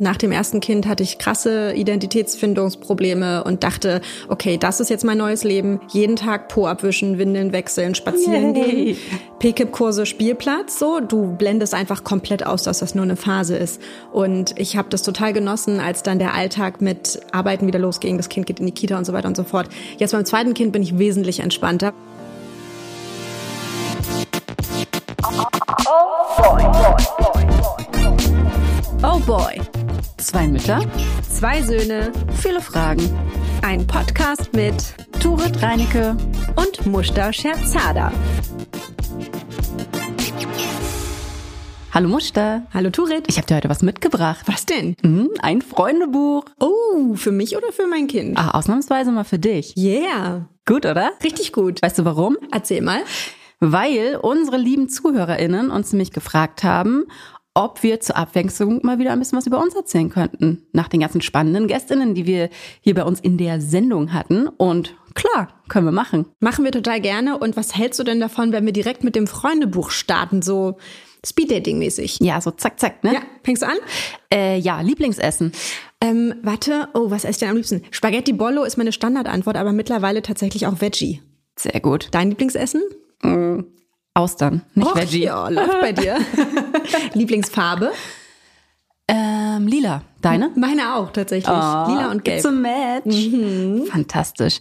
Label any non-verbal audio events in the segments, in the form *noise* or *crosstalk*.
Nach dem ersten Kind hatte ich krasse Identitätsfindungsprobleme und dachte, okay, das ist jetzt mein neues Leben. Jeden Tag Po abwischen, Windeln wechseln, spazieren Yay. gehen. PKIP-Kurse, Spielplatz, so. Du blendest einfach komplett aus, dass das nur eine Phase ist. Und ich habe das total genossen, als dann der Alltag mit Arbeiten wieder losging. Das Kind geht in die Kita und so weiter und so fort. Jetzt beim zweiten Kind bin ich wesentlich entspannter. Oh boy. Zwei Mütter, Zwei Söhne, viele Fragen. ein Podcast mit Turit Reinecke. und Mushta Scherzada. Hallo Muster. Hallo Turit. Ich habe dir heute was mitgebracht. Was denn? Mhm, ein Freundebuch. Oh, für mich oder für mein Kind? Ah, ausnahmsweise mal für dich. Yeah. Gut, oder? Richtig gut. Weißt du warum? Erzähl mal. Weil unsere lieben ZuhörerInnen uns nämlich gefragt haben, ob wir zur Abwechslung mal wieder ein bisschen was über uns erzählen könnten. Nach den ganzen spannenden GästInnen, die wir hier bei uns in der Sendung hatten. Und klar, können wir machen. Machen wir total gerne. Und was hältst du denn davon, wenn wir direkt mit dem Freundebuch starten, so Speeddating-mäßig? Ja, so zack, zack, ne? Ja, fängst du an? Äh, ja, Lieblingsessen. Ähm, warte, oh, was esse ich denn am liebsten? Spaghetti Bollo ist meine Standardantwort, aber mittlerweile tatsächlich auch Veggie. Sehr gut. Dein Lieblingsessen? Austern, nicht Och, Veggie. Ja, läuft bei dir. *laughs* Lieblingsfarbe? Ähm, lila. Deine? Meine auch tatsächlich. Lila und gelb. It's a match. Fantastisch.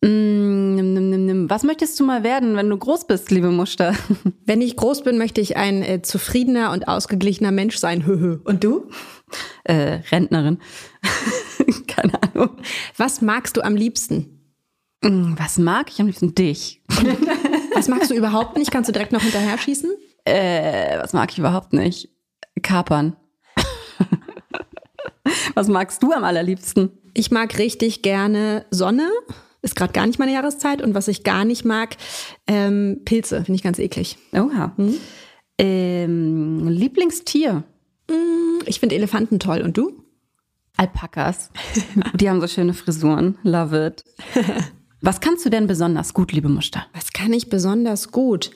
Mm, nimm, nimm, nimm. Was möchtest du mal werden, wenn du groß bist, liebe Muster? *laughs* Wenn ich groß bin, möchte ich ein äh, zufriedener und ausgeglichener Mensch sein. Höhö. Und du? Äh, Rentnerin. *laughs* Keine Ahnung. Was magst du am liebsten? Mm, Was mag ich am liebsten? Dich. Was magst du überhaupt nicht? Kannst du direkt noch hinterher schießen? Äh, was mag ich überhaupt nicht? Kapern. *laughs* Was magst du am allerliebsten? Ich mag richtig gerne Sonne. Ist gerade gar nicht meine Jahreszeit. Und was ich gar nicht mag, ähm, Pilze. Finde ich ganz eklig. Oha. Ähm, Lieblingstier? Ich finde Elefanten toll. Und du? Alpakas. Die haben so schöne Frisuren. Love it. *laughs* Was kannst du denn besonders gut, liebe Muster? Was kann ich besonders gut?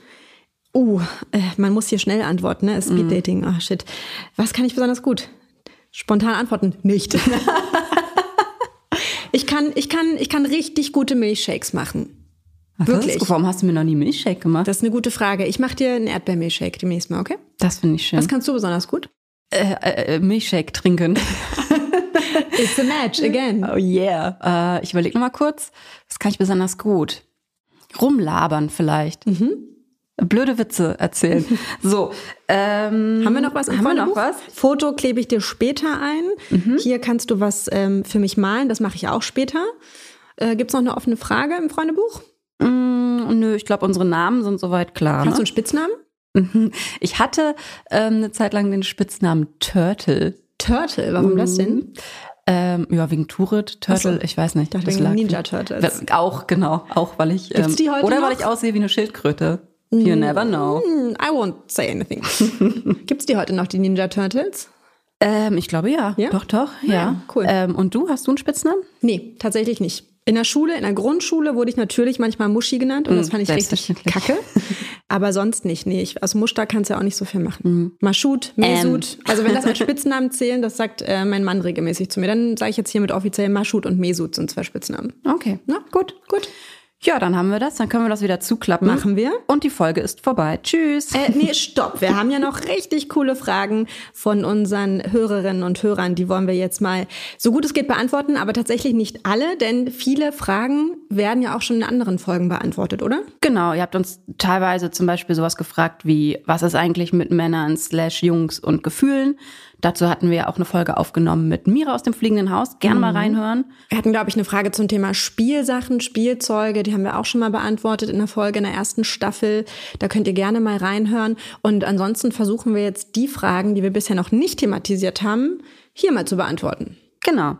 Uh, äh, man muss hier schnell antworten, ne? Speed Dating. Ah, shit. Was kann ich besonders gut? Spontan antworten. Nicht. *laughs* ich kann, ich kann, ich kann richtig gute Milchshakes machen. Wirklich? Was? Warum hast du mir noch nie Milchshake gemacht? Das ist eine gute Frage. Ich mache dir einen Erdbeermilchshake demnächst mal, okay? Das finde ich schön. Was kannst du besonders gut? äh, äh, Milchshake trinken. *laughs* It's a match again. oh yeah. Äh, ich überlege noch mal kurz. Was kann ich besonders gut? Rumlabern vielleicht. Blöde Witze erzählen. *laughs* so. Ähm, Haben wir noch was im Haben wir noch was? Foto klebe ich dir später ein. Hier kannst du was ähm, für mich malen. Das mache ich auch später. Äh, Gibt es noch eine offene Frage im Freundebuch? Mm, nö, ich glaube, unsere Namen sind soweit klar. Hast du Ne? einen Spitznamen? Ich hatte ähm, eine Zeit lang den Spitznamen Turtle. Turtle. Warum das denn? Ähm, ja, wegen Turit, Turtle, so. ich weiß nicht. dachte das wegen lag- Ninja Turtles. Auch, genau. Auch, weil ich. Gibt's die heute oder noch? weil ich aussehe wie eine Schildkröte. You never know. Hm, I won't say anything. *laughs* Gibt's die heute noch, die Ninja Turtles? Ähm, ich glaube ja. Ja? Doch, doch, ja. Ja, cool. Ähm, und du, hast du einen Spitznamen? Nee, tatsächlich nicht. In der Schule, in der Grundschule wurde ich natürlich manchmal Muschi genannt und das fand ich richtig kacke. *laughs* Aber sonst nicht. Nee, ich, aus Muster kannst du ja auch nicht so viel machen. Maschut, Mesut. Also wenn das als *laughs* Spitznamen zählen, das sagt äh, mein Mann regelmäßig zu mir. Dann sage ich jetzt hiermit offiziell Maschut und Mesut sind zwei Spitznamen. Okay. Na, gut, gut. Ja, dann haben wir das. Dann können wir das wieder zuklappen. Machen wir. Und die Folge ist vorbei. Tschüss. Äh, nee, stopp. Wir haben ja noch richtig coole Fragen von unseren Hörerinnen und Hörern. Die wollen wir jetzt mal so gut es geht beantworten, aber tatsächlich nicht alle, denn viele Fragen werden ja auch schon in anderen Folgen beantwortet, oder? Genau, ihr habt uns teilweise zum Beispiel sowas gefragt wie, was ist eigentlich mit Männern slash Jungs und Gefühlen? Dazu hatten wir ja auch eine Folge aufgenommen mit Mira aus dem fliegenden Haus. Gerne mal reinhören. Wir hatten, glaube ich, eine Frage zum Thema Spielsachen, Spielzeuge. Die haben wir auch schon mal beantwortet in der Folge in der ersten Staffel. Da könnt ihr gerne mal reinhören. Und ansonsten versuchen wir jetzt die Fragen, die wir bisher noch nicht thematisiert haben, hier mal zu beantworten. Genau.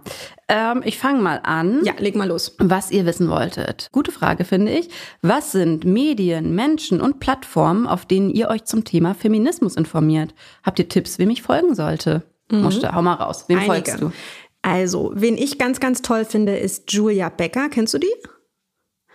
Ähm, ich fange mal an. Ja, leg mal los. was ihr wissen wolltet. Gute Frage, finde ich. Was sind Medien, Menschen und Plattformen, auf denen ihr euch zum Thema Feminismus informiert? Habt ihr Tipps, wem ich folgen sollte? Musste, hau mal raus. Wem folgst du? Also, wen ich ganz, ganz toll finde, ist Julia Becker. Kennst du die?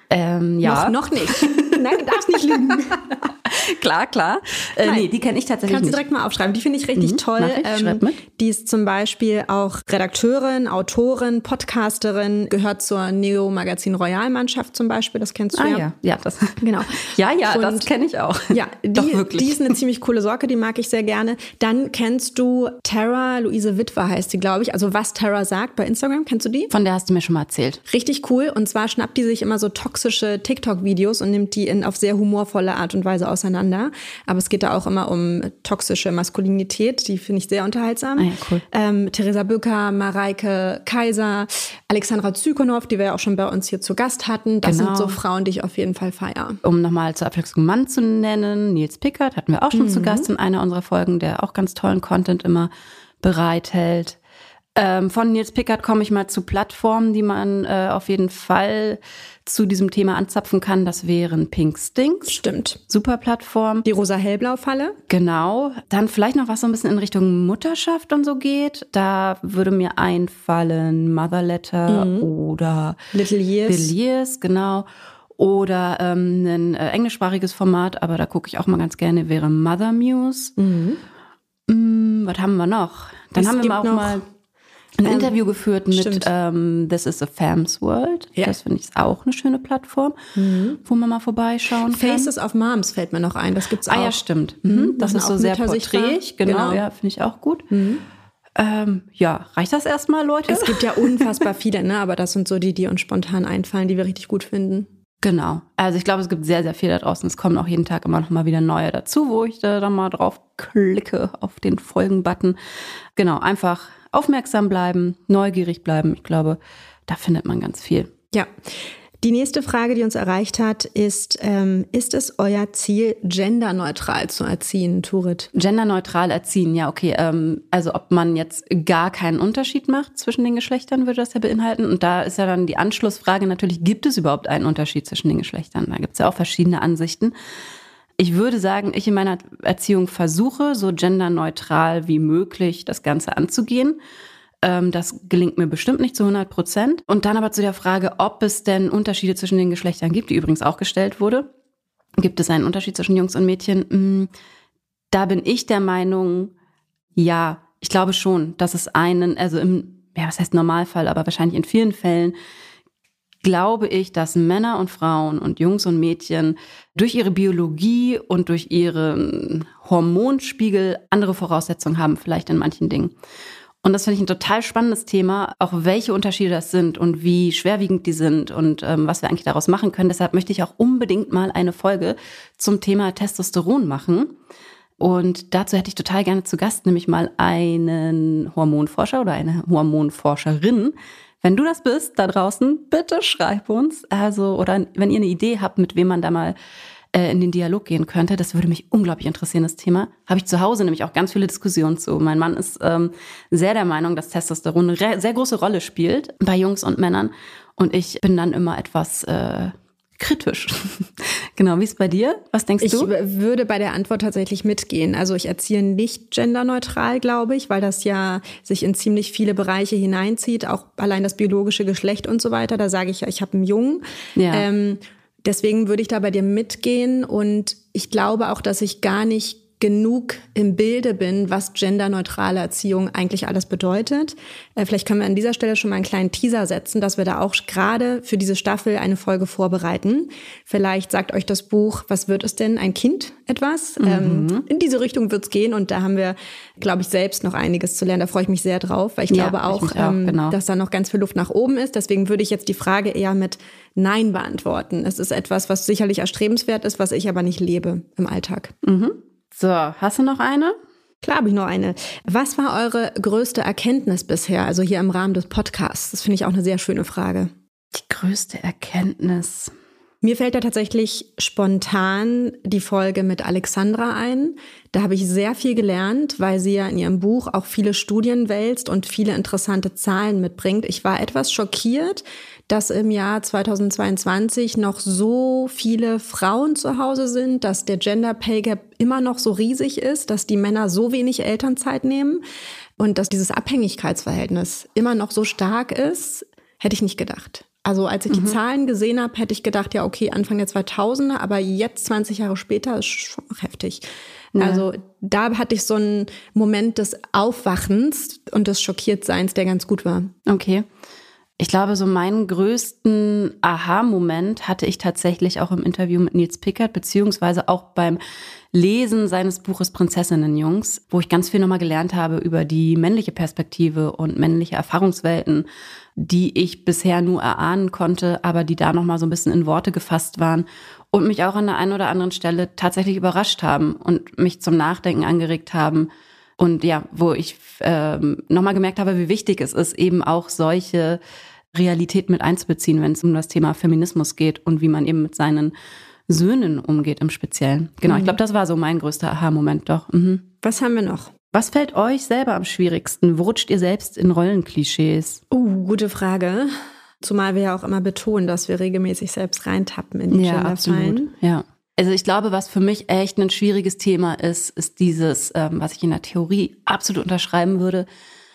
Ähm, ja. Noch, noch nicht. *laughs* Nein, du darfst nicht lügen. *laughs* *laughs* klar, klar. Äh, nee, die kenne ich tatsächlich Kannst nicht. du direkt mal aufschreiben. Die finde ich richtig Mhm, toll. ich, schreib mit. die ist zum Beispiel auch Redakteurin, Autorin, Podcasterin, gehört zur Neo Magazin Royal Mannschaft zum Beispiel. Das kennst du Ah ja. ja, ja, das. *laughs* Genau. Ja, ja, das Und- kenne ich auch. Ja, *laughs* die, Doch wirklich. die ist eine ziemlich coole Socke, die mag ich sehr gerne. Dann kennst du Tara, Luise Witwer heißt sie, glaube ich. Also was Tara sagt bei Instagram, kennst du die? Von der hast du mir schon mal erzählt. Richtig cool. Und zwar schnappt die sich immer so toxische TikTok-Videos und nimmt die in, auf sehr humorvolle Art und Weise auseinander. Aber es geht da auch immer um toxische Maskulinität. Die finde ich sehr unterhaltsam. Ah ja, cool. ähm, Theresa Bücker, Mareike Kaiser, Alexandra Zykonow, die wir ja auch schon bei uns hier zu Gast hatten. Das Genau. sind so Frauen, die ich auf jeden Fall feier. Um nochmal zur Abwechslung Mann zu nennen, Nils Pickert hatten wir auch schon Mhm. zu Gast in einer unserer Folgen, der auch ganz tollen Content immer bereithält. Ähm, von Nils Pickert komme ich mal zu Plattformen, die man äh, auf jeden Fall zu diesem Thema anzapfen kann. Das wären Pink Stinks. Stimmt. Super Plattform. Die rosa-hellblau-Falle. Genau. Dann vielleicht noch was so ein bisschen in Richtung Mutterschaft und so geht. Da würde mir einfallen Mother Letter oder Little Years. Little Years, genau. Oder ähm, ein äh, englischsprachiges Format, aber da gucke ich auch mal ganz gerne, wäre Mother Muse. Mm, was haben wir noch? Dann Es haben wir auch noch, mal ein Interview geführt mit ähm, This is a Fam's World. Ja. Das finde ich auch eine schöne Plattform, wo man mal vorbeischauen kann. Faces of Moms fällt mir noch ein. Das gibt's auch. Ah ja, stimmt. Mhm. Das machen ist so sehr porträtig. Genau, Genau. ja, finde ich auch gut. Ähm, ja, reicht das erstmal, Leute? Es gibt ja unfassbar viele, ne? aber das sind so die, die uns spontan einfallen, die wir richtig gut finden. Genau. Also ich glaube, es gibt sehr, sehr viel da draußen. Es kommen auch jeden Tag immer noch mal wieder neue dazu, wo ich da dann mal drauf klicke auf den Folgen-Button. Genau, einfach aufmerksam bleiben, neugierig bleiben. Ich glaube, da findet man ganz viel. Ja. Die nächste Frage, die uns erreicht hat, ist, ähm, ist es euer Ziel, genderneutral zu erziehen, Turit? Genderneutral erziehen, ja, okay. Ähm, also ob man jetzt gar keinen Unterschied macht zwischen den Geschlechtern, würde das ja beinhalten. Und da ist ja dann die Anschlussfrage natürlich, gibt es überhaupt einen Unterschied zwischen den Geschlechtern? Da gibt es ja auch verschiedene Ansichten. Ich würde sagen, ich in meiner Erziehung versuche, so genderneutral wie möglich das Ganze anzugehen. Ähm, das gelingt mir bestimmt nicht zu 100 Prozent. Und dann aber zu der Frage, ob es denn Unterschiede zwischen den Geschlechtern gibt, die übrigens auch gestellt wurde. Gibt es einen Unterschied zwischen Jungs und Mädchen? Mm, Da bin ich der Meinung, ja, ich glaube schon, dass es einen, also im, ja, was heißt Normalfall, aber wahrscheinlich in vielen Fällen glaube ich, dass Männer und Frauen und Jungs und Mädchen durch ihre Biologie und durch ihren Hormonspiegel andere Voraussetzungen haben, vielleicht in manchen Dingen. Und das finde ich ein total spannendes Thema, auch welche Unterschiede das sind und wie schwerwiegend die sind und ähm, was wir eigentlich daraus machen können. Deshalb möchte ich auch unbedingt mal eine Folge zum Thema Testosteron machen. Und dazu hätte ich total gerne zu Gast, nämlich mal einen Hormonforscher oder eine Hormonforscherin. Wenn du das bist, da draußen, bitte schreib uns. Also, oder wenn ihr eine Idee habt, mit wem man da mal äh, in den Dialog gehen könnte, das würde mich unglaublich interessieren, das Thema. Habe ich zu Hause nämlich auch ganz viele Diskussionen zu. Mein Mann ist ähm, sehr der Meinung, dass Testosteron eine sehr große Rolle spielt bei Jungs und Männern. Und ich bin dann immer etwas äh, kritisch. *laughs* genau, wie ist bei dir? Was denkst Ich du? würde bei der Antwort tatsächlich mitgehen. Also ich erziehe nicht genderneutral, glaube ich, weil das ja sich in ziemlich viele Bereiche hineinzieht, auch allein das biologische Geschlecht und so weiter. Da sage ich ja, ich habe einen Jungen. Ja. Ähm, deswegen würde ich da bei dir mitgehen und ich glaube auch, dass ich gar nicht genug im Bilde bin, was genderneutrale Erziehung eigentlich alles bedeutet. Äh, vielleicht können wir an dieser Stelle schon mal einen kleinen Teaser setzen, dass wir da auch gerade für diese Staffel eine Folge vorbereiten. Vielleicht sagt euch das Buch, was wird es denn? Ein Kind etwas? Ähm, in diese Richtung wird's gehen und da haben wir, glaube ich, selbst noch einiges zu lernen. Da freue ich mich sehr drauf, weil ich Ja, glaube ich auch, mich auch, ähm, genau. dass da noch ganz viel Luft nach oben ist. Deswegen würde ich jetzt die Frage eher mit Nein beantworten. Es ist etwas, was sicherlich erstrebenswert ist, was ich aber nicht lebe im Alltag. So, hast du noch eine? Klar habe ich noch eine. Was war eure größte Erkenntnis bisher, also hier im Rahmen des Podcasts? Das finde ich auch eine sehr schöne Frage. Die größte Erkenntnis. Mir fällt da tatsächlich spontan die Folge mit Alexandra ein. Da habe ich sehr viel gelernt, weil sie ja in ihrem Buch auch viele Studien wälzt und viele interessante Zahlen mitbringt. Ich war etwas schockiert, dass im Jahr 2022 noch so viele Frauen zu Hause sind, dass der Gender Pay Gap immer noch so riesig ist, dass die Männer so wenig Elternzeit nehmen und dass dieses Abhängigkeitsverhältnis immer noch so stark ist, hätte ich nicht gedacht. Also als ich die Zahlen gesehen habe, hätte ich gedacht, ja, okay, Anfang der 2000er, aber jetzt 20 Jahre später ist schon noch heftig. Also da hatte ich so einen Moment des Aufwachens und des Schockiertseins, der ganz gut war. Okay. Ich glaube, so meinen größten Aha-Moment hatte ich tatsächlich auch im Interview mit Nils Pickert, beziehungsweise auch beim Lesen seines Buches Prinzessinnenjungs, wo ich ganz viel nochmal gelernt habe über die männliche Perspektive und männliche Erfahrungswelten, die ich bisher nur erahnen konnte, aber die da nochmal so ein bisschen in Worte gefasst waren und mich auch an der einen oder anderen Stelle tatsächlich überrascht haben und mich zum Nachdenken angeregt haben. Und ja, wo ich ähm, nochmal gemerkt habe, wie wichtig es ist, eben auch solche Realität mit einzubeziehen, wenn es um das Thema Feminismus geht und wie man eben mit seinen Söhnen umgeht im Speziellen. Genau, Mhm. ich glaube, das war so mein größter Aha-Moment doch. Mhm. Was haben wir noch? Was fällt euch selber am schwierigsten? Wo rutscht ihr selbst in Rollenklischees? Uh, gute Frage. Zumal wir ja auch immer betonen, dass wir regelmäßig selbst reintappen in die Genderfallen. Ja. Also ich glaube, was für mich echt ein schwieriges Thema ist, ist dieses, ähm, was ich in der Theorie absolut unterschreiben würde,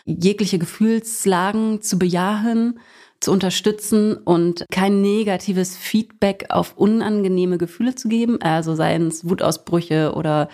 jegliche Gefühlslagen zu bejahen, zu unterstützen und kein negatives Feedback auf unangenehme Gefühle zu geben, also seien es Wutausbrüche oder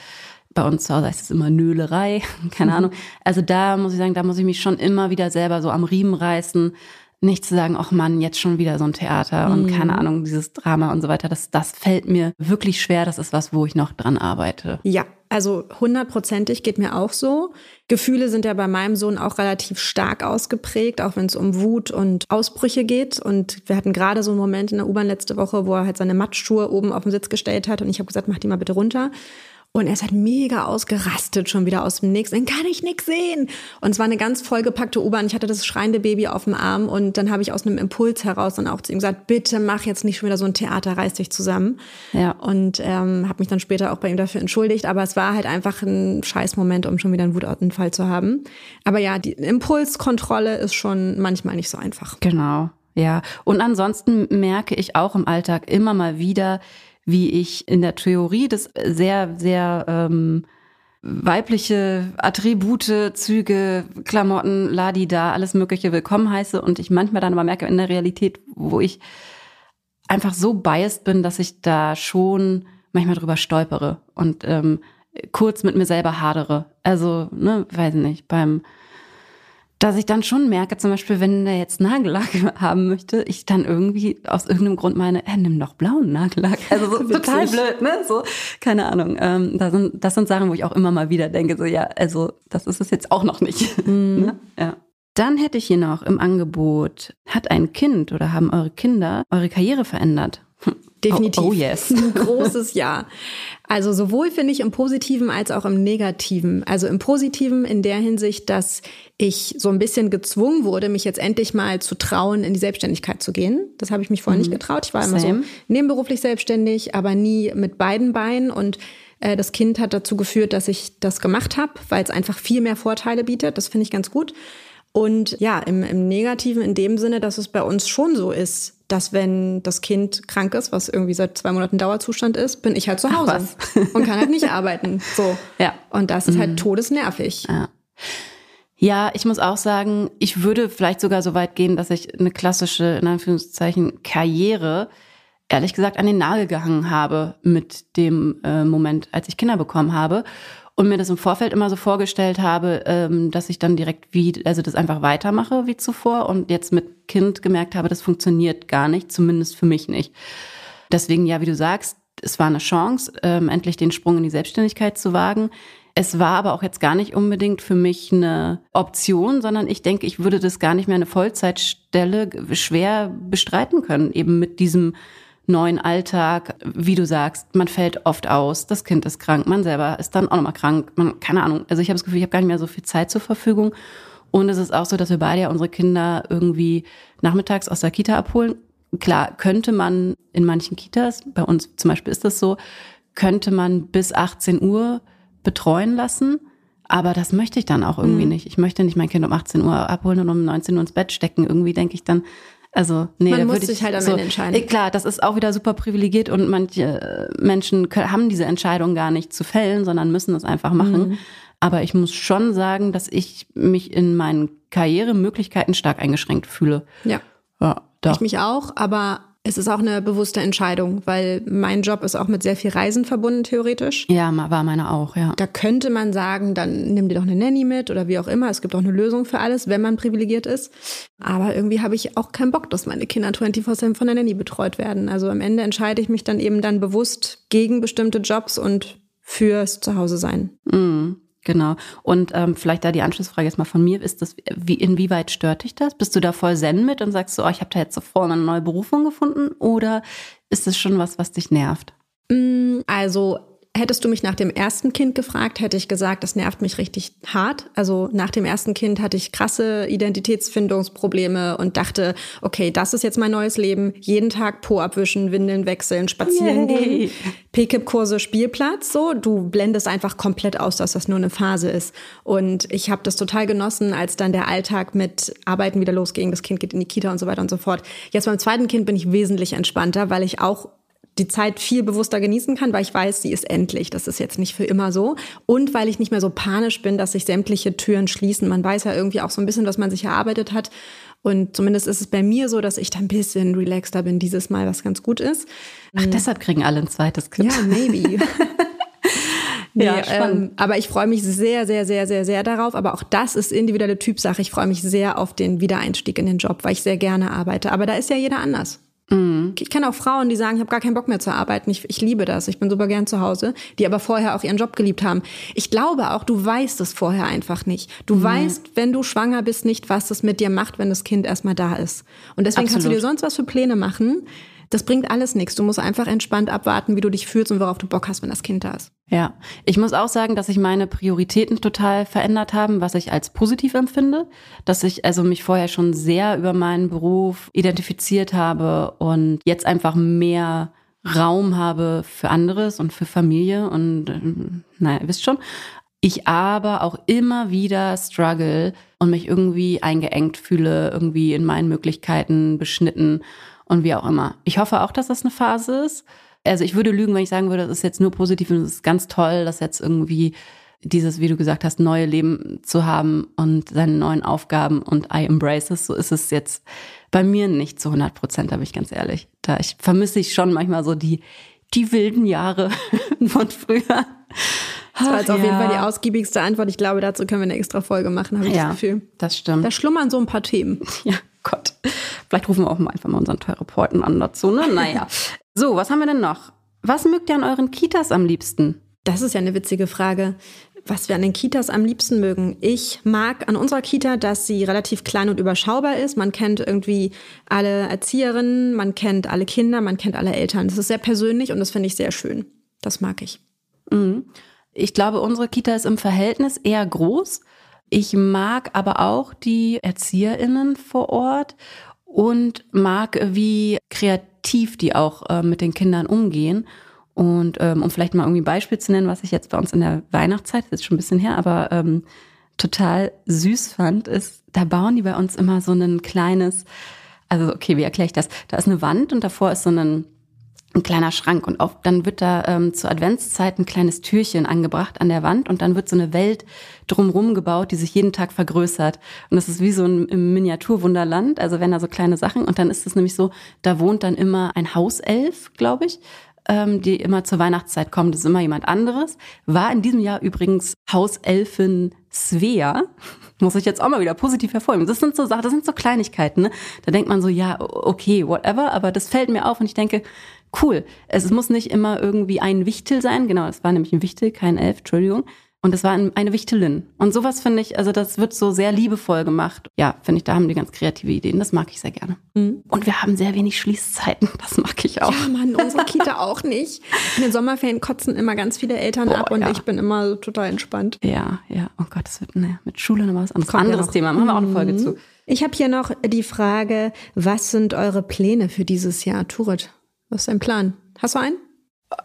bei uns zu Hause heißt es immer Nölerei, *laughs* keine Ahnung. Also da muss ich sagen, da muss ich mich schon immer wieder selber so am Riemen reißen, nicht zu sagen, ach Mann, jetzt schon wieder so ein Theater und keine Ahnung, dieses Drama und so weiter. Das, das fällt mir wirklich schwer. Das ist was, wo ich noch dran arbeite. Ja, also hundertprozentig geht mir auch so. Gefühle sind ja bei meinem Sohn auch relativ stark ausgeprägt, auch wenn es um Wut und Ausbrüche geht. Und wir hatten gerade so einen Moment in der U-Bahn letzte Woche, wo er halt seine Matschschuhe oben auf den Sitz gestellt hat und ich habe gesagt, mach die mal bitte runter. Und er ist halt mega ausgerastet schon wieder aus dem Nix. Dann kann ich nix sehen. Und es war eine ganz vollgepackte U-Bahn. Ich hatte das schreiende Baby auf dem Arm und dann habe ich aus einem Impuls heraus dann auch zu ihm gesagt, bitte mach jetzt nicht schon wieder so ein Theater, reiß dich zusammen. Ja. Und ähm, habe mich dann später auch bei ihm dafür entschuldigt. Aber es war halt einfach ein Scheißmoment, um schon wieder einen Wutanfall zu haben. Aber ja, die Impulskontrolle ist schon manchmal nicht so einfach. Genau, ja. Und ansonsten merke ich auch im Alltag immer mal wieder, wie ich in der Theorie das sehr, sehr ähm, weibliche Attribute, Züge, Klamotten, Ladi da, alles Mögliche willkommen heiße und ich manchmal dann aber merke in der Realität, wo ich einfach so biased bin, dass ich da schon manchmal drüber stolpere und ähm, kurz mit mir selber hadere. Also, ne, weiß nicht, beim dass ich dann schon merke, zum Beispiel, wenn der jetzt Nagellack *laughs* haben möchte, ich dann irgendwie aus irgendeinem Grund meine, äh, nimm doch blauen Nagellack. Also so *laughs* total blöd, ne? So, keine Ahnung. Ähm, das, sind, das sind Sachen, wo ich auch immer mal wieder denke, so ja, also das ist es jetzt auch noch nicht. *laughs* ne? ja. Dann hätte ich hier noch im Angebot, hat ein Kind oder haben eure Kinder eure Karriere verändert? Definitiv. Oh, oh yes. *laughs* Ein großes Ja. Also sowohl finde ich im Positiven als auch im Negativen. Also im Positiven in der Hinsicht, dass ich so ein bisschen gezwungen wurde, mich jetzt endlich mal zu trauen, in die Selbstständigkeit zu gehen. Das habe ich mich vorher nicht getraut. Ich war immer Same. so nebenberuflich selbstständig, aber nie mit beiden Beinen und äh, das Kind hat dazu geführt, dass ich das gemacht habe, weil es einfach viel mehr Vorteile bietet. Das finde ich ganz gut. Und ja, im, im Negativen in dem Sinne, dass es bei uns schon so ist, dass wenn das Kind krank ist, was irgendwie seit zwei Monaten Dauerzustand ist, bin ich halt zu Hause *laughs* und kann halt nicht arbeiten. So. Ja. Und das ist halt todesnervig. Ja. Ja, ich muss auch sagen, ich würde vielleicht sogar so weit gehen, dass ich eine klassische, in Anführungszeichen, Karriere, ehrlich gesagt, an den Nagel gehangen habe mit dem äh, Moment, als ich Kinder bekommen habe. Und mir das im Vorfeld immer so vorgestellt habe, ähm, dass ich dann direkt wie, also das einfach weitermache wie zuvor und jetzt mit Kind gemerkt habe, das funktioniert gar nicht, zumindest für mich nicht. Deswegen, ja, wie du sagst, es war eine Chance, ähm, endlich den Sprung in die Selbstständigkeit zu wagen. Es war aber auch jetzt gar nicht unbedingt für mich eine Option, sondern ich denke, ich würde das gar nicht mehr eine Vollzeitstelle schwer bestreiten können, eben mit diesem neuen Alltag, wie du sagst, man fällt oft aus, das Kind ist krank, man selber ist dann auch nochmal krank, man, keine Ahnung. Also ich habe das Gefühl, ich habe gar nicht mehr so viel Zeit zur Verfügung. Und es ist auch so, dass wir beide ja unsere Kinder irgendwie nachmittags aus der Kita abholen. Klar, könnte man in manchen Kitas, bei uns zum Beispiel ist das so, könnte man bis 18 Uhr betreuen lassen. Aber das möchte ich dann auch irgendwie nicht. Ich möchte nicht mein Kind um 18 Uhr abholen und um 19 Uhr ins Bett stecken. Irgendwie denke ich dann, also, nee, Man muss ich sich halt am so, Ende entscheiden. Klar, das ist auch wieder super privilegiert und manche äh, Menschen können, haben diese Entscheidung gar nicht zu fällen, sondern müssen es einfach machen. Mhm. Aber ich muss schon sagen, dass ich mich in meinen Karrieremöglichkeiten stark eingeschränkt fühle. Ja. Ja, doch. Ich mich auch, aber es ist auch eine bewusste Entscheidung, weil mein Job ist auch mit sehr viel Reisen verbunden, theoretisch. Ja, war meine auch, ja. Da könnte man sagen, dann nimm dir doch eine Nanny mit oder wie auch immer. Es gibt auch eine Lösung für alles, wenn man privilegiert ist. Aber irgendwie habe ich auch keinen Bock, dass meine Kinder 24-7 von der Nanny betreut werden. Also am Ende entscheide ich mich dann eben dann bewusst gegen bestimmte Jobs und fürs Zuhause sein. Mhm. Genau. Und ähm, vielleicht da die Anschlussfrage jetzt mal von mir, ist das, wie, inwieweit stört dich das? Bist du da voll zen mit und sagst so, oh, ich habe da jetzt sofort eine neue Berufung gefunden? Oder ist das schon was, was dich nervt? Mm, also Hättest du mich nach dem ersten Kind gefragt, hätte ich gesagt, das nervt mich richtig hart. Also nach dem ersten Kind hatte ich krasse Identitätsfindungsprobleme und dachte, okay, das ist jetzt mein neues Leben. Jeden Tag Po abwischen, Windeln wechseln, spazieren Yay. gehen, PKIP-Kurse, Spielplatz. So, du blendest einfach komplett aus, dass das nur eine Phase ist. Und ich habe das total genossen, als dann der Alltag mit Arbeiten wieder losging. Das Kind geht in die Kita und so weiter und so fort. Jetzt beim zweiten Kind bin ich wesentlich entspannter, weil ich auch die Zeit viel bewusster genießen kann, weil ich weiß, sie ist endlich. Das ist jetzt nicht für immer so. Und weil ich nicht mehr so panisch bin, dass sich sämtliche Türen schließen. Man weiß ja irgendwie auch so ein bisschen, was man sich erarbeitet hat. Und zumindest ist es bei mir so, dass ich da ein bisschen relaxter bin dieses Mal, was ganz gut ist. Ach, deshalb kriegen alle ein zweites Kind. Ja, maybe. *laughs* nee, ja, ähm, aber ich freue mich sehr, sehr, sehr, sehr, sehr darauf. Aber auch das ist individuelle Typsache. Ich freue mich sehr auf den Wiedereinstieg in den Job, weil ich sehr gerne arbeite. Aber da ist ja jeder anders. Mhm. Ich kenne auch Frauen, die sagen, ich habe gar keinen Bock mehr zu arbeiten. Ich, ich liebe das. Ich bin super gern zu Hause, die aber vorher auch ihren Job geliebt haben. Ich glaube auch, du weißt es vorher einfach nicht. Du mhm. weißt, wenn du schwanger bist, nicht, was das mit dir macht, wenn das Kind erstmal da ist. Und deswegen Absolut. kannst du dir sonst was für Pläne machen. Das bringt alles nichts. Du musst einfach entspannt abwarten, wie du dich fühlst und worauf du Bock hast, wenn das Kind da ist. Ja, ich muss auch sagen, dass sich meine Prioritäten total verändert haben, was ich als positiv empfinde, dass ich also mich vorher schon sehr über meinen Beruf identifiziert habe und jetzt einfach mehr Raum habe für anderes und für Familie und äh, naja, ihr wisst schon. Ich aber auch immer wieder struggle und mich irgendwie eingeengt fühle, irgendwie in meinen Möglichkeiten beschnitten und wie auch immer. Ich hoffe auch, dass das eine Phase ist. Also ich würde lügen, wenn ich sagen würde, das ist jetzt nur positiv und es ist ganz toll, dass jetzt irgendwie dieses, wie du gesagt hast, neue Leben zu haben und seine neuen Aufgaben und I embrace es. So ist es jetzt bei mir nicht zu 100 Prozent, da bin ich ganz ehrlich. Da ich vermisse ich schon manchmal so die, die wilden Jahre *laughs* von früher. Das war jetzt Ach, auf jeden Fall die ausgiebigste Antwort. Ich glaube, dazu können wir eine extra Folge machen, habe ich ja, das Gefühl. Das stimmt. Da schlummern so ein paar Themen. *laughs* Ja, Gott. Vielleicht rufen wir auch mal einfach mal unseren Therapeuten an dazu, ne? Naja. *laughs* so, was haben wir denn noch? Was mögt ihr an euren Kitas am liebsten? Das ist ja eine witzige Frage. Was wir an den Kitas am liebsten mögen. Ich mag an unserer Kita, dass sie relativ klein und überschaubar ist. Man kennt irgendwie alle Erzieherinnen, man kennt alle Kinder, man kennt alle Eltern. Das ist sehr persönlich und das finde ich sehr schön. Das mag ich. Mhm. Ich glaube, unsere Kita ist im Verhältnis eher groß. Ich mag aber auch die ErzieherInnen vor Ort und mag, wie kreativ die auch äh, mit den Kindern umgehen. Und ähm, um vielleicht mal irgendwie ein Beispiel zu nennen, was ich jetzt bei uns in der Weihnachtszeit, ist schon ein bisschen her, aber ähm, total süß fand, ist, da bauen die bei uns immer so ein kleines, also okay, wie erkläre ich das? Da ist eine Wand und davor ist so ein ein kleiner Schrank und auf, dann wird da ähm, zur Adventszeit ein kleines Türchen angebracht an der Wand und dann wird so eine Welt drumrum gebaut, die sich jeden Tag vergrößert. Und das ist wie so ein Miniaturwunderland, also wenn da so kleine Sachen und dann ist es nämlich so, da wohnt dann immer ein Hauself, glaube ich, ähm, die immer zur Weihnachtszeit kommt. Das ist immer jemand anderes. War in diesem Jahr übrigens Hauselfin Svea. *laughs* Muss ich jetzt auch mal wieder positiv hervorheben. Das sind so Sachen, das sind so Kleinigkeiten. Ne? Da denkt man so, ja, okay, whatever. Aber das fällt mir auf und ich denke, cool. Es muss nicht immer irgendwie ein Wichtel sein. Genau, es war nämlich ein Wichtel, kein Elf, Entschuldigung. Und es war eine Wichtelin. Und sowas finde ich, also das wird so sehr liebevoll gemacht. Ja, finde ich, da haben die ganz kreative Ideen. Das mag ich sehr gerne. Mhm. Und wir haben sehr wenig Schließzeiten. Das mag ich auch. Ja, Mann, unsere Kita auch nicht. In den Sommerferien kotzen immer ganz viele Eltern Boah, ab und ja. ich bin immer so total entspannt. Ja, ja. Oh Gott, das wird ne, mit Schule nochmal was anderes. Anderes ja Thema. Machen wir auch eine Folge mhm. zu. Ich habe hier noch die Frage, was sind eure Pläne für dieses Jahr, Turit? Was ist dein Plan? Hast du einen?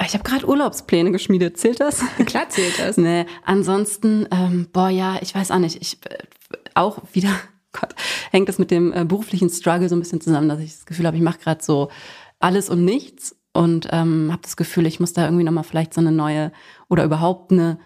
Ich habe gerade Urlaubspläne geschmiedet. Zählt das? *laughs* Klar zählt das. nee, ansonsten, ähm, boah, ja, ich weiß auch nicht. Ich äh, auch wieder, *laughs* Gott, hängt das mit dem äh, beruflichen Struggle so ein bisschen zusammen, dass ich das Gefühl habe, ich mache gerade so alles und nichts und ähm, habe das Gefühl, ich muss da irgendwie nochmal vielleicht so eine neue oder überhaupt eine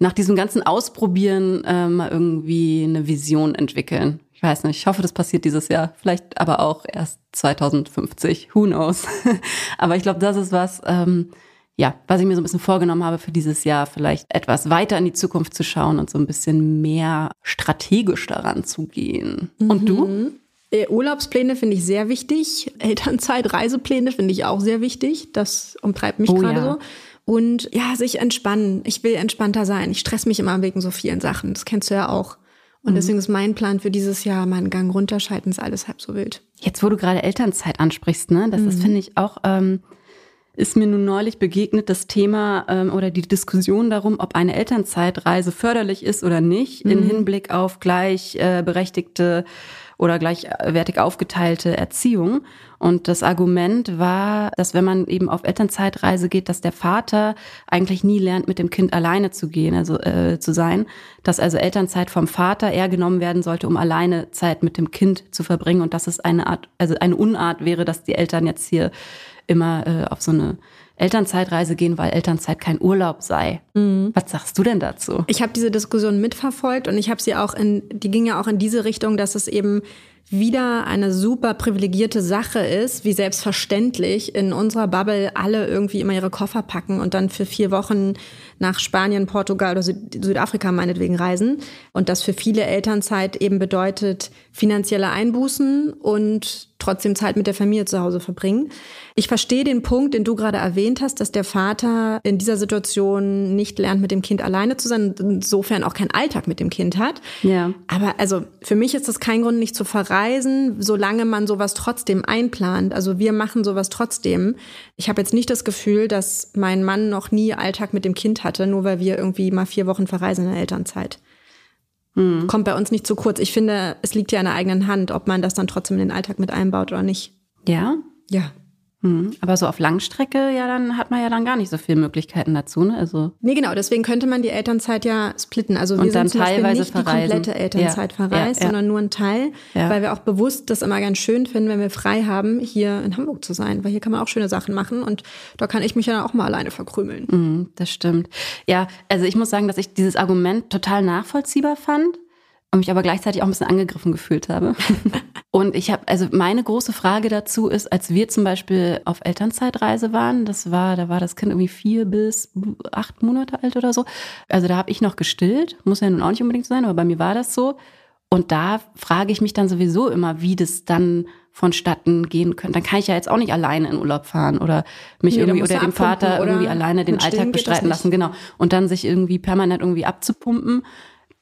nach diesem ganzen Ausprobieren äh, mal irgendwie eine Vision entwickeln. Ich weiß nicht, ich hoffe, das passiert dieses Jahr. Vielleicht aber auch erst 2050. Who knows? *laughs* aber ich glaube, das ist was, ähm, ja, was ich mir so ein bisschen vorgenommen habe für dieses Jahr, vielleicht etwas weiter in die Zukunft zu schauen und so ein bisschen mehr strategisch daran zu gehen. Mhm. Und du? Mhm. Äh, Urlaubspläne finde ich sehr wichtig. Elternzeit, Reisepläne finde ich auch sehr wichtig. Das umtreibt mich oh, gerade ja. so. Und ja, sich entspannen. Ich will entspannter sein. Ich stress mich immer wegen so vielen Sachen. Das kennst du ja auch. Und mhm. deswegen ist mein Plan für dieses Jahr mal einen Gang runterschalten, ist alles halb so wild. Jetzt, wo du gerade Elternzeit ansprichst, ne, das mhm. ist, finde ich, auch, ähm, ist mir nun neulich begegnet, das Thema ähm, oder die Diskussion darum, ob eine Elternzeitreise förderlich ist oder nicht, mhm. im Hinblick auf gleichberechtigte äh, oder gleichwertig aufgeteilte Erziehung. Und das Argument war, dass wenn man eben auf Elternzeitreise geht, dass der Vater eigentlich nie lernt, mit dem Kind alleine zu gehen, also äh, zu sein, dass also Elternzeit vom Vater eher genommen werden sollte, um alleine Zeit mit dem Kind zu verbringen und dass es eine Art, also eine Unart wäre, dass die Eltern jetzt hier immer äh, auf so eine Elternzeitreise gehen, weil Elternzeit kein Urlaub sei. Mhm. Was sagst du denn dazu? Ich habe diese Diskussion mitverfolgt und ich habe sie auch in, die ging ja auch in diese Richtung, dass es eben wieder eine super privilegierte Sache ist, wie selbstverständlich in unserer Bubble alle irgendwie immer ihre Koffer packen und dann für vier Wochen nach Spanien, Portugal oder Südafrika meinetwegen reisen. Und das für viele Elternzeit eben bedeutet finanzielle Einbußen und trotzdem Zeit mit der Familie zu Hause verbringen. Ich verstehe den Punkt, den du gerade erwähnt hast, dass der Vater in dieser Situation nicht lernt, mit dem Kind alleine zu sein, insofern auch keinen Alltag mit dem Kind hat. Ja. Aber also für mich ist das kein Grund, nicht zu verreisen, solange man sowas trotzdem einplant. Also wir machen sowas trotzdem. Ich habe jetzt nicht das Gefühl, dass mein Mann noch nie Alltag mit dem Kind hatte, nur weil wir irgendwie mal vier Wochen verreisen in der Elternzeit. Hm. Kommt bei uns nicht zu kurz. Ich finde, es liegt ja in der eigenen Hand, ob man das dann trotzdem in den Alltag mit einbaut oder nicht. Ja? Ja. Mhm. Aber so auf Langstrecke, ja, dann hat man ja dann gar nicht so viele Möglichkeiten dazu, ne? Also nee, genau, deswegen könnte man die Elternzeit ja splitten. Also wir sind zum Beispiel nicht verreisen. die komplette Elternzeit ja. verreist, ja, ja. sondern nur ein Teil, weil wir auch bewusst das immer ganz schön finden, wenn wir frei haben, hier in Hamburg zu sein, weil hier kann man auch schöne Sachen machen und da kann ich mich ja auch mal alleine verkrümeln. Mhm, das stimmt. Ja, also ich muss sagen, dass ich dieses Argument total nachvollziehbar fand und mich aber gleichzeitig auch ein bisschen angegriffen gefühlt habe. *laughs* und ich habe, also meine große Frage dazu ist, als wir zum Beispiel auf Elternzeitreise waren, das war, da war das Kind irgendwie vier bis acht Monate alt oder so. Also da habe ich noch gestillt, muss ja nun auch nicht unbedingt sein, aber bei mir war das so. Und da frage ich mich dann sowieso immer, wie das dann vonstatten gehen könnte. Dann kann ich ja jetzt auch nicht alleine in Urlaub fahren oder mich nee, irgendwie oder dem Vater oder irgendwie alleine den Alltag bestreiten lassen, genau. Und dann sich irgendwie permanent irgendwie abzupumpen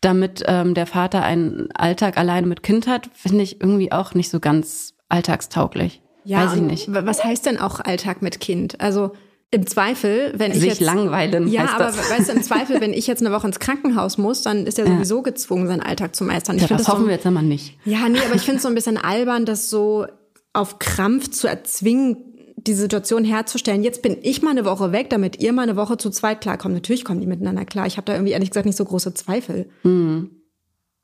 damit ähm, der Vater einen Alltag alleine mit Kind hat, finde ich irgendwie auch nicht so ganz alltagstauglich. Ja, Weiß ich nicht. Was heißt denn auch Alltag mit Kind? Also im Zweifel, wenn Sich ich jetzt langweilen. Ja, aber das. weißt du, im Zweifel, *laughs* wenn ich jetzt eine Woche ins Krankenhaus muss, dann ist er sowieso ja. gezwungen, seinen Alltag zu meistern. Ich ja, das, das hoffen so, wir jetzt immer nicht. Ja, nee, aber ich finde es so ein bisschen albern, das so auf Krampf zu erzwingen, die Situation herzustellen. Jetzt bin ich mal eine Woche weg, damit ihr mal eine Woche zu zweit klarkommt. Natürlich kommen die miteinander klar. Ich habe da irgendwie ehrlich gesagt nicht so große Zweifel. Mhm.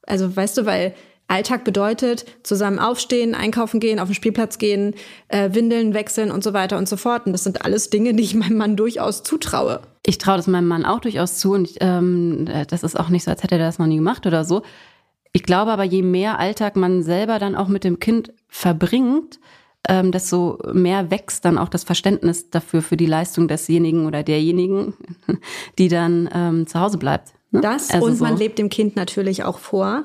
Also weißt du, weil Alltag bedeutet zusammen aufstehen, einkaufen gehen, auf den Spielplatz gehen, äh, Windeln wechseln und so weiter und so fort. Und das sind alles Dinge, die ich meinem Mann durchaus zutraue. Ich traue das meinem Mann auch durchaus zu und ähm, das ist auch nicht so, als hätte er das noch nie gemacht oder so. Ich glaube aber, je mehr Alltag man selber dann auch mit dem Kind verbringt, ähm, desto mehr wächst dann auch das Verständnis dafür für die Leistung desjenigen oder derjenigen, *laughs* die dann ähm, zu Hause bleibt. Ne? Das also und so. man lebt dem Kind natürlich auch vor,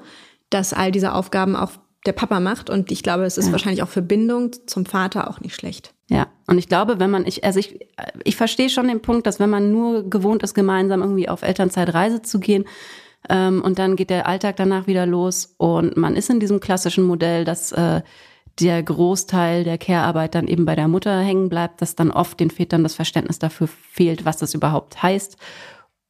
dass all diese Aufgaben auch der Papa macht und ich glaube, es ist ja. wahrscheinlich auch für Bindung zum Vater auch nicht schlecht. Ja, und ich glaube, wenn man, ich, also ich, ich verstehe schon den Punkt, dass wenn man nur gewohnt ist, gemeinsam irgendwie auf Elternzeitreise zu gehen, ähm, und dann geht der Alltag danach wieder los und man ist in diesem klassischen Modell, dass äh, der Großteil der Care-Arbeit dann eben bei der Mutter hängen bleibt, dass dann oft den Vätern das Verständnis dafür fehlt, was das überhaupt heißt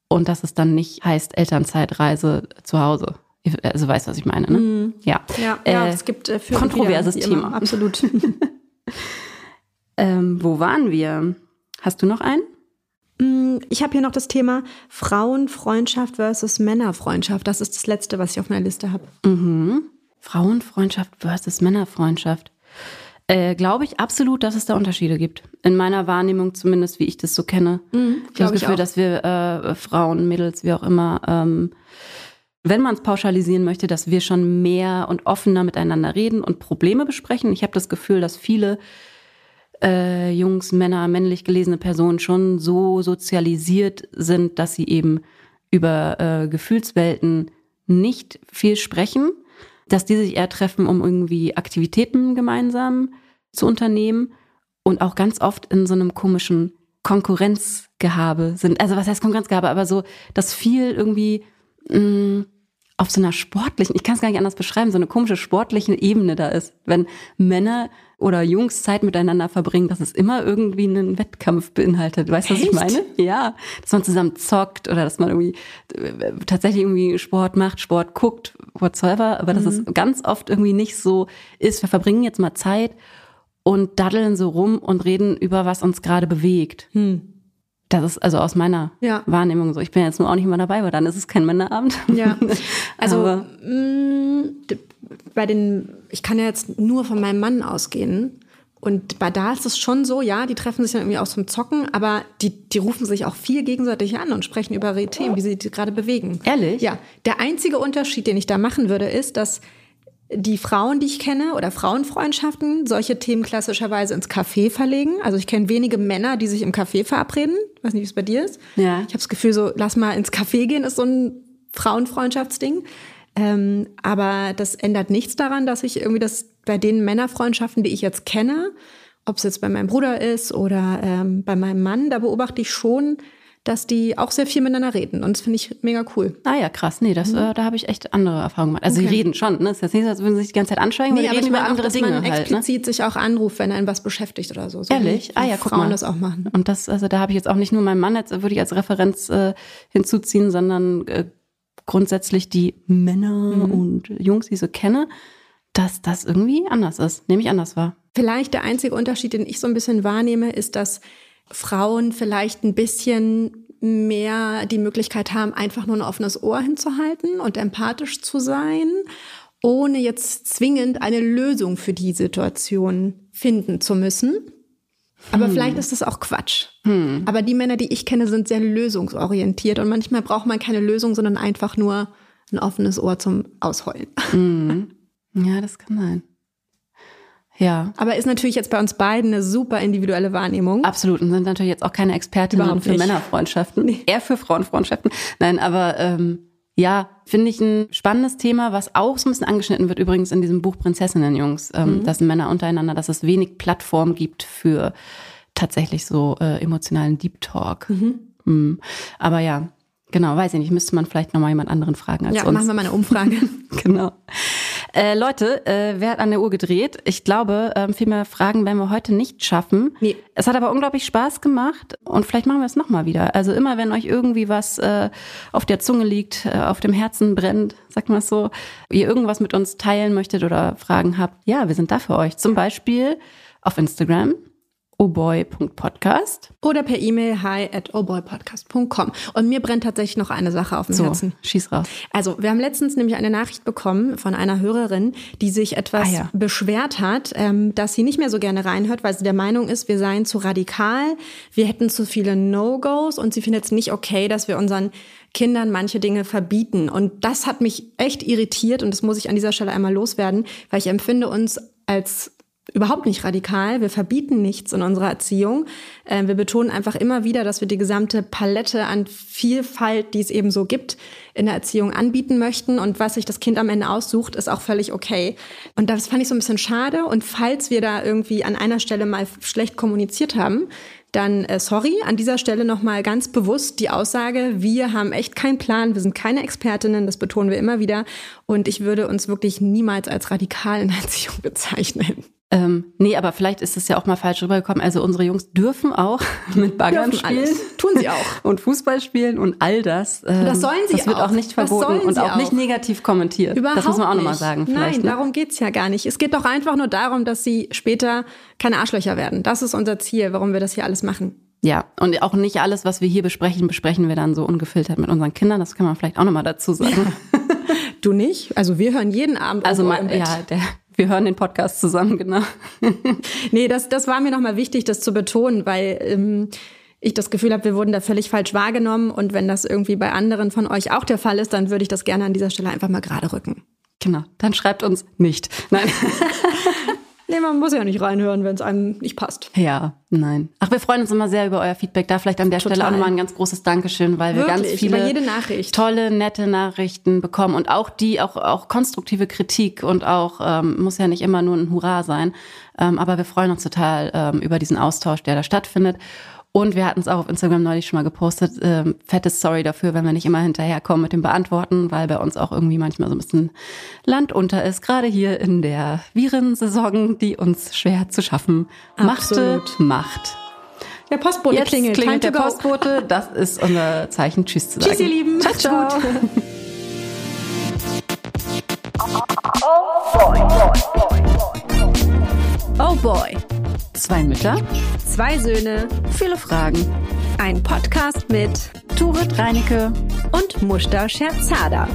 und dass es dann nicht heißt Elternzeitreise zu Hause. Also weißt, was ich meine, ne? Mm. Ja. Ja, äh, ja, es gibt äh, für kontroverses wieder, Thema. Immer, absolut. *laughs* ähm, wo waren wir? Hast du noch einen? Mm, ich habe hier noch das Thema Frauenfreundschaft versus Männerfreundschaft. Das ist das letzte, was ich auf meiner Liste habe. Mhm. Frauenfreundschaft versus Männerfreundschaft. Äh, Glaube ich absolut, dass es da Unterschiede gibt. In meiner Wahrnehmung zumindest, wie ich das so kenne. Mhm, ich habe das Gefühl, dass wir äh, Frauen, Mädels, wie auch immer, ähm, wenn man es pauschalisieren möchte, dass wir schon mehr und offener miteinander reden und Probleme besprechen. Ich habe das Gefühl, dass viele äh, Jungs, Männer, männlich gelesene Personen schon so sozialisiert sind, dass sie eben über äh, Gefühlswelten nicht viel sprechen, dass die sich eher treffen, um irgendwie Aktivitäten gemeinsam zu unternehmen und auch ganz oft in so einem komischen Konkurrenzgehabe sind. Also was heißt Konkurrenzgehabe, aber so, dass viel irgendwie mh, mm, auf so einer sportlichen, ich kann es gar nicht anders beschreiben, so eine komische sportliche Ebene da ist. Wenn Männer oder Jungs Zeit miteinander verbringen, dass es immer irgendwie einen Wettkampf beinhaltet. Weißt du, was ich meine? Ja, dass man zusammen zockt oder dass man irgendwie äh, tatsächlich irgendwie Sport macht, Sport guckt, whatsoever, aber dass mhm. es ganz oft irgendwie nicht so ist. Wir verbringen jetzt mal Zeit und daddeln so rum und reden über was uns gerade bewegt. Hm. Das ist also aus meiner ja. Wahrnehmung so. Ich bin jetzt nur auch nicht immer dabei, weil dann ist es kein Männerabend. Ja. *laughs* Also mh, mm, bei den, ich kann ja jetzt nur von meinem Mann ausgehen. Und bei da ist es schon so, ja, die treffen sich dann irgendwie auch zum Zocken, aber die, die rufen sich auch viel gegenseitig an und sprechen über ihre Themen, wie sie die gerade bewegen. Ehrlich? Ja. Der einzige Unterschied, den ich da machen würde, ist, dass die Frauen, die ich kenne oder Frauenfreundschaften, solche Themen klassischerweise ins Café verlegen. Also ich kenne wenige Männer, die sich im Café verabreden. Ich weiß nicht, wie es bei dir ist. Ja. Ich habe das Gefühl, so lass mal ins Café gehen, ist so ein Frauenfreundschaftsding. Ähm, aber das ändert nichts daran, dass ich irgendwie das bei den Männerfreundschaften, die ich jetzt kenne, ob es jetzt bei meinem Bruder ist oder ähm, bei meinem Mann, da beobachte ich schon, dass die auch sehr viel miteinander reden. Und das finde ich mega cool. Ah ja, krass. Nee, das, mhm. äh, da habe ich echt andere Erfahrungen gemacht. Also okay. sie reden schon, ne? Das ist jetzt nicht so, als würden sie sich die ganze Zeit anschweigen, nee, aber reden über andere auch, Dinge man halt. explizit ne? sich auch anruft, wenn einen was beschäftigt oder so. so Ehrlich? ah ja, guck Frauen mal. das auch machen. Und das, also da habe ich jetzt auch nicht nur meinen Mann jetzt würde ich als Referenz äh, hinzuziehen, sondern äh, grundsätzlich die Männer mhm. und Jungs, die ich so kenne, dass das irgendwie anders ist, nämlich anders war. Vielleicht der einzige Unterschied, den ich so ein bisschen wahrnehme, ist, dass Frauen vielleicht ein bisschen mehr die Möglichkeit haben, einfach nur ein offenes Ohr hinzuhalten und empathisch zu sein, ohne jetzt zwingend eine Lösung für die Situation finden zu müssen. Aber hm. vielleicht ist das auch Quatsch. Hm. Aber die Männer, die ich kenne, sind sehr lösungsorientiert und manchmal braucht man keine Lösung, sondern einfach nur ein offenes Ohr zum Ausheulen. Hm. Ja, das kann sein. Ja. Aber ist natürlich jetzt bei uns beiden eine super individuelle Wahrnehmung. Absolut. Und sind natürlich jetzt auch keine Expertinnen für Männerfreundschaften. Nee. Eher für Frauenfreundschaften. Nein, aber ähm, ja, finde ich ein spannendes Thema, was auch so ein bisschen angeschnitten wird, übrigens in diesem Buch Prinzessinnen, Jungs, ähm, mhm. dass Männer untereinander, dass es wenig Plattform gibt für tatsächlich so äh, emotionalen Deep Talk. Mhm. Mhm. Aber ja, genau, weiß ich nicht, müsste man vielleicht nochmal jemand anderen fragen als ja, uns. Ja, machen wir mal eine Umfrage. *laughs* genau. Äh, Leute, äh, wer hat an der Uhr gedreht? Ich glaube, ähm, viel mehr Fragen werden wir heute nicht schaffen. Nee. Es hat aber unglaublich Spaß gemacht und vielleicht machen wir es nochmal wieder. Also immer, wenn euch irgendwie was äh, auf der Zunge liegt, äh, auf dem Herzen brennt, sag mal so, ihr irgendwas mit uns teilen möchtet oder Fragen habt, ja, wir sind da für euch. Zum Beispiel auf Instagram ohboy.podcast. Oder per E-Mail hi at ohboypodcast.com. Und mir brennt tatsächlich noch eine Sache auf dem so, Herzen. schieß raus. Also, wir haben letztens nämlich eine Nachricht bekommen von einer Hörerin, die sich etwas ah, ja. beschwert hat, ähm, dass sie nicht mehr so gerne reinhört, weil sie der Meinung ist, wir seien zu radikal, wir hätten zu viele No-Gos und sie findet es nicht okay, dass wir unseren Kindern manche Dinge verbieten. Und das hat mich echt irritiert und das muss ich an dieser Stelle einmal loswerden, weil ich empfinde uns als überhaupt nicht radikal. Wir verbieten nichts in unserer Erziehung. Ähm, wir betonen einfach immer wieder, dass wir die gesamte Palette an Vielfalt, die es eben so gibt, in der Erziehung anbieten möchten. Und was sich das Kind am Ende aussucht, ist auch völlig okay. Und das fand ich so ein bisschen schade. Und falls wir da irgendwie an einer Stelle mal schlecht kommuniziert haben, dann äh, sorry, an dieser Stelle nochmal ganz bewusst die Aussage, wir haben echt keinen Plan, wir sind keine Expertinnen, das betonen wir immer wieder. Und ich würde uns wirklich niemals als radikal in Erziehung *laughs* bezeichnen. Ähm, nee, aber vielleicht ist es ja auch mal falsch rübergekommen. Also unsere Jungs dürfen auch *laughs* mit Baggern dürfen spielen. Alles. Tun sie auch. *laughs* Und Fußball spielen und all das. Ähm, das sollen sie Das wird auch, auch nicht verboten und auch, auch, nicht negativ kommentiert. Überhaupt das muss man auch nochmal sagen. Nein, ne? darum geht's ja gar nicht. Es geht doch einfach nur darum, dass sie später keine Arschlöcher werden. Das ist unser Ziel, warum wir das hier alles machen. Ja, und auch nicht alles, was wir hier besprechen, besprechen wir dann so ungefiltert mit unseren Kindern. Das kann man vielleicht auch nochmal dazu sagen. *laughs* Du nicht? Also wir hören jeden Abend. Also mein, ja, der Wir hören den Podcast zusammen, genau. *laughs* nee, das, das war mir nochmal wichtig, das zu betonen, weil ähm, ich das Gefühl habe, wir wurden da völlig falsch wahrgenommen. Und wenn das irgendwie bei anderen von euch auch der Fall ist, dann würde ich das gerne an dieser Stelle einfach mal gerade rücken. Genau, dann schreibt uns nicht. Nein. *laughs* Nee, man muss ja nicht reinhören, wenn es einem nicht passt. Ja, nein. Ach, wir freuen uns immer sehr über euer Feedback. Da vielleicht an der Total. Stelle auch nochmal ein ganz großes Dankeschön, weil wir Wirklich, ganz viele tolle, nette Nachrichten bekommen und auch die, auch, auch konstruktive Kritik und auch, ähm, muss ja nicht immer nur ein Hurra sein. Ähm, aber wir freuen uns total ähm, über diesen Austausch, der da stattfindet. Und wir hatten es auch auf Instagram neulich schon mal gepostet. Ähm, fettes Sorry dafür, wenn wir nicht immer hinterherkommen mit dem Beantworten, weil bei uns auch irgendwie manchmal so ein bisschen Land unter ist. Gerade hier in der Virensaison, die uns schwer zu schaffen machte, macht. Der Postbote Jetzt klingelt. klingelt der. Postbote. Das ist unser Zeichen, Tschüss zu sagen. Tschüss, ihr Lieben. Ciao, ciao. Oh boy, boy, boy. Oh boy. Zwei Mütter, zwei Söhne, viele Fragen. Ein Podcast mit Turit Reinecke und Mushta Scherzada.